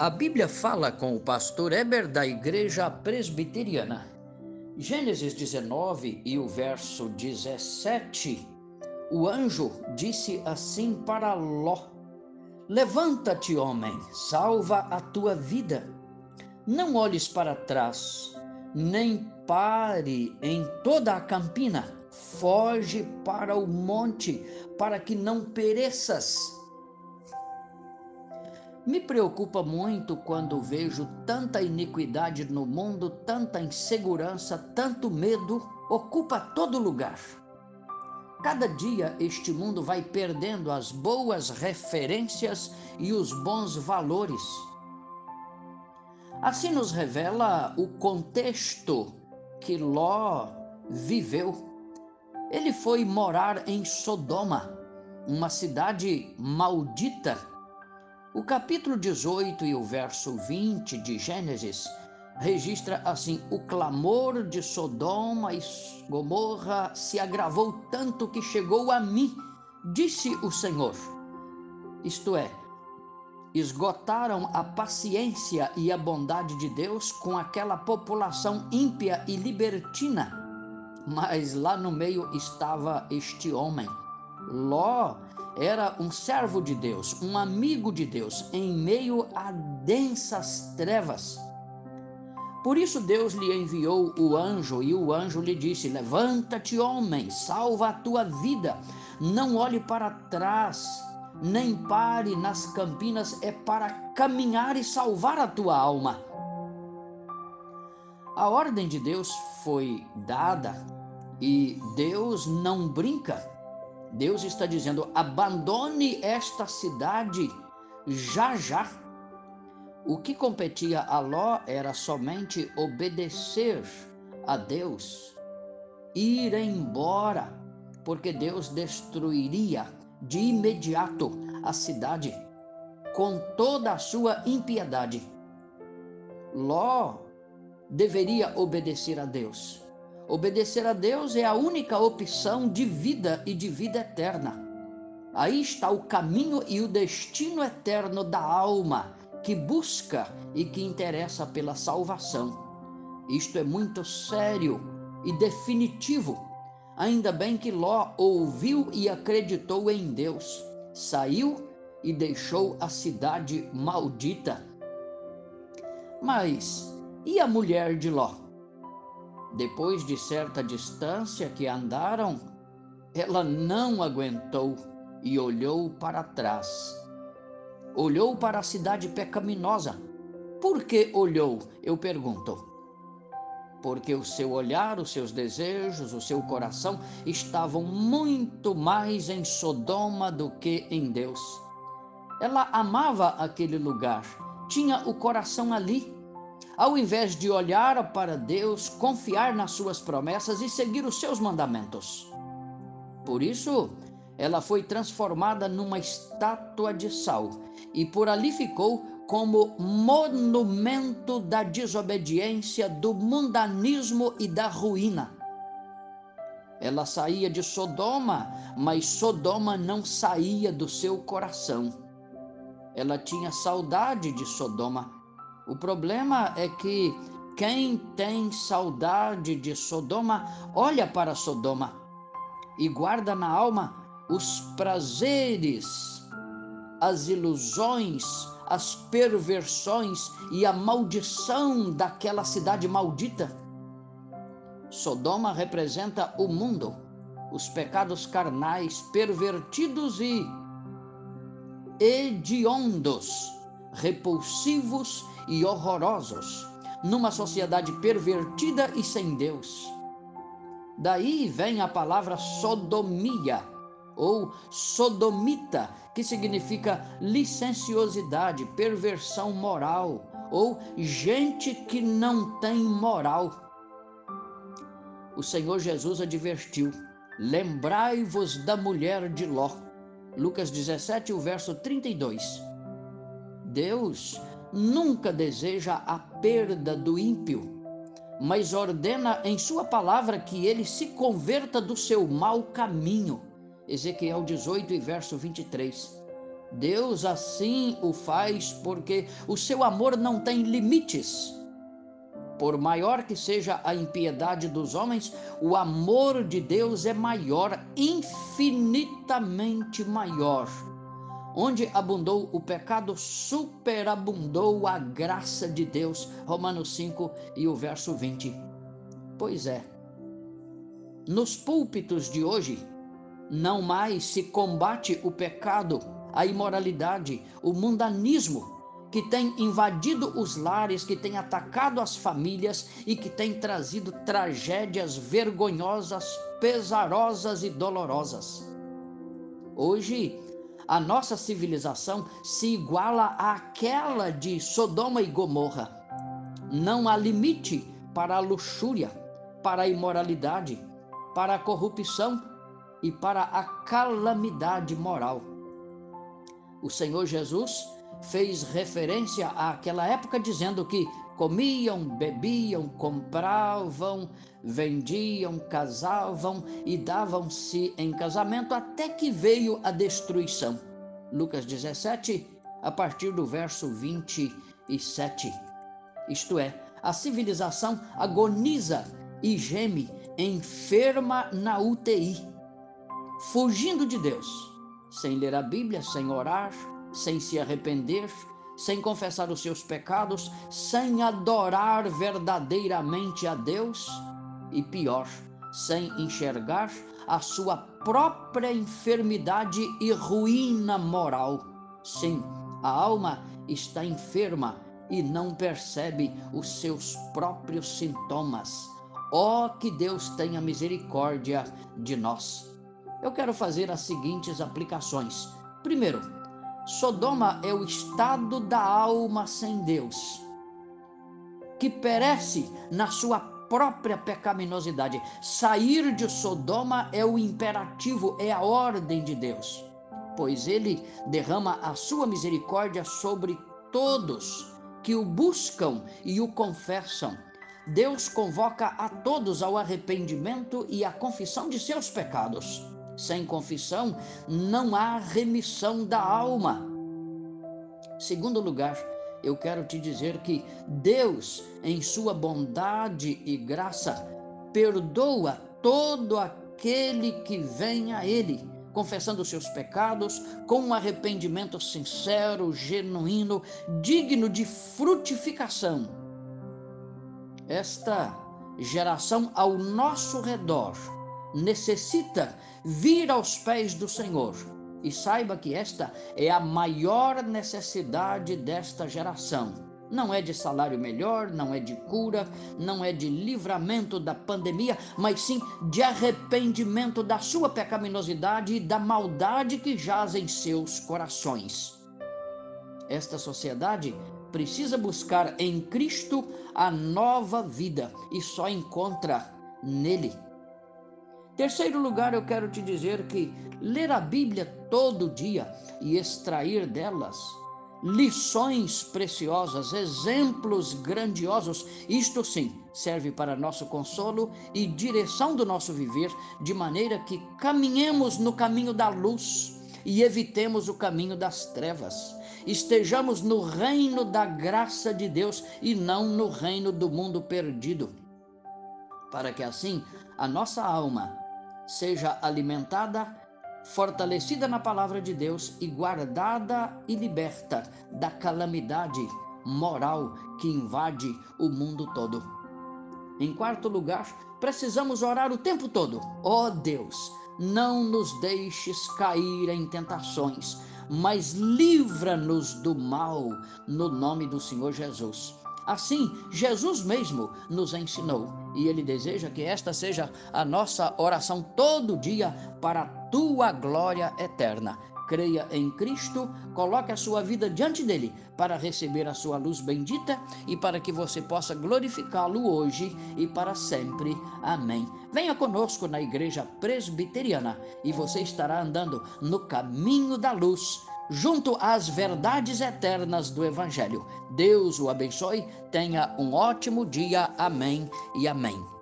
A Bíblia fala com o pastor Eber da Igreja Presbiteriana. Gênesis 19 e o verso 17. O anjo disse assim para Ló: Levanta-te, homem, salva a tua vida. Não olhes para trás, nem pare em toda a campina. Foge para o monte, para que não pereças. Me preocupa muito quando vejo tanta iniquidade no mundo, tanta insegurança, tanto medo, ocupa todo lugar. Cada dia este mundo vai perdendo as boas referências e os bons valores. Assim nos revela o contexto que Ló viveu. Ele foi morar em Sodoma, uma cidade maldita o capítulo 18 e o verso 20 de Gênesis registra assim: o clamor de Sodoma e Gomorra se agravou tanto que chegou a mim, disse o Senhor. Isto é, esgotaram a paciência e a bondade de Deus com aquela população ímpia e libertina. Mas lá no meio estava este homem, Ló, era um servo de Deus, um amigo de Deus, em meio a densas trevas. Por isso Deus lhe enviou o anjo, e o anjo lhe disse: Levanta-te, homem, salva a tua vida, não olhe para trás, nem pare nas campinas, é para caminhar e salvar a tua alma. A ordem de Deus foi dada e Deus não brinca. Deus está dizendo: abandone esta cidade já já. O que competia a Ló era somente obedecer a Deus, ir embora, porque Deus destruiria de imediato a cidade com toda a sua impiedade. Ló deveria obedecer a Deus Obedecer a Deus é a única opção de vida e de vida eterna. Aí está o caminho e o destino eterno da alma que busca e que interessa pela salvação. Isto é muito sério e definitivo. Ainda bem que Ló ouviu e acreditou em Deus, saiu e deixou a cidade maldita. Mas e a mulher de Ló? Depois de certa distância que andaram, ela não aguentou e olhou para trás. Olhou para a cidade pecaminosa. Por que olhou? Eu pergunto. Porque o seu olhar, os seus desejos, o seu coração estavam muito mais em Sodoma do que em Deus. Ela amava aquele lugar, tinha o coração ali ao invés de olhar para Deus, confiar nas suas promessas e seguir os seus mandamentos. Por isso, ela foi transformada numa estátua de sal e por ali ficou como monumento da desobediência, do mundanismo e da ruína. Ela saía de Sodoma, mas Sodoma não saía do seu coração. Ela tinha saudade de Sodoma o problema é que quem tem saudade de Sodoma olha para Sodoma e guarda na alma os prazeres, as ilusões, as perversões e a maldição daquela cidade maldita. Sodoma representa o mundo, os pecados carnais pervertidos e hediondos, repulsivos e horrorosos, numa sociedade pervertida e sem Deus. Daí vem a palavra sodomia ou sodomita, que significa licenciosidade, perversão moral ou gente que não tem moral. O Senhor Jesus advertiu: Lembrai-vos da mulher de Ló. Lucas 17, o verso 32. Deus nunca deseja a perda do ímpio, mas ordena em Sua palavra que ele se converta do seu mau caminho. Ezequiel 18 e verso 23. Deus assim o faz porque o seu amor não tem limites. Por maior que seja a impiedade dos homens, o amor de Deus é maior, infinitamente maior. Onde abundou o pecado, superabundou a graça de Deus. Romanos 5 e o verso 20. Pois é. Nos púlpitos de hoje, não mais se combate o pecado, a imoralidade, o mundanismo que tem invadido os lares, que tem atacado as famílias e que tem trazido tragédias vergonhosas, pesarosas e dolorosas. Hoje, a nossa civilização se iguala àquela de Sodoma e Gomorra. Não há limite para a luxúria, para a imoralidade, para a corrupção e para a calamidade moral. O Senhor Jesus fez referência àquela época dizendo que comiam, bebiam, compravam, vendiam, casavam e davam-se em casamento até que veio a destruição. Lucas 17, a partir do verso 27. Isto é, a civilização agoniza e geme, enferma na UTI, fugindo de Deus, sem ler a Bíblia, sem orar, sem se arrepender, sem confessar os seus pecados, sem adorar verdadeiramente a Deus e pior, sem enxergar a sua própria enfermidade e ruína moral. Sim, a alma está enferma e não percebe os seus próprios sintomas. Ó oh, que Deus tenha misericórdia de nós. Eu quero fazer as seguintes aplicações. Primeiro, Sodoma é o estado da alma sem Deus, que perece na sua própria pecaminosidade. Sair de Sodoma é o imperativo, é a ordem de Deus, pois ele derrama a sua misericórdia sobre todos que o buscam e o confessam. Deus convoca a todos ao arrependimento e à confissão de seus pecados. Sem confissão, não há remissão da alma. Segundo lugar, eu quero te dizer que Deus, em sua bondade e graça, perdoa todo aquele que vem a Ele, confessando seus pecados com um arrependimento sincero, genuíno, digno de frutificação. Esta geração ao nosso redor necessita vir aos pés do Senhor. E saiba que esta é a maior necessidade desta geração. Não é de salário melhor, não é de cura, não é de livramento da pandemia, mas sim de arrependimento da sua pecaminosidade e da maldade que jaz em seus corações. Esta sociedade precisa buscar em Cristo a nova vida e só encontra nele Terceiro lugar, eu quero te dizer que ler a Bíblia todo dia e extrair delas lições preciosas, exemplos grandiosos, isto sim, serve para nosso consolo e direção do nosso viver, de maneira que caminhemos no caminho da luz e evitemos o caminho das trevas. Estejamos no reino da graça de Deus e não no reino do mundo perdido. Para que assim a nossa alma seja alimentada, fortalecida na palavra de Deus e guardada e liberta da calamidade moral que invade o mundo todo. Em quarto lugar, precisamos orar o tempo todo. Ó oh Deus, não nos deixes cair em tentações, mas livra-nos do mal, no nome do Senhor Jesus. Assim, Jesus mesmo nos ensinou e ele deseja que esta seja a nossa oração todo dia para a tua glória eterna. Creia em Cristo, coloque a sua vida diante dele para receber a sua luz bendita e para que você possa glorificá-lo hoje e para sempre. Amém. Venha conosco na igreja presbiteriana e você estará andando no caminho da luz junto às verdades eternas do Evangelho. Deus o abençoe, tenha um ótimo dia. Amém e amém.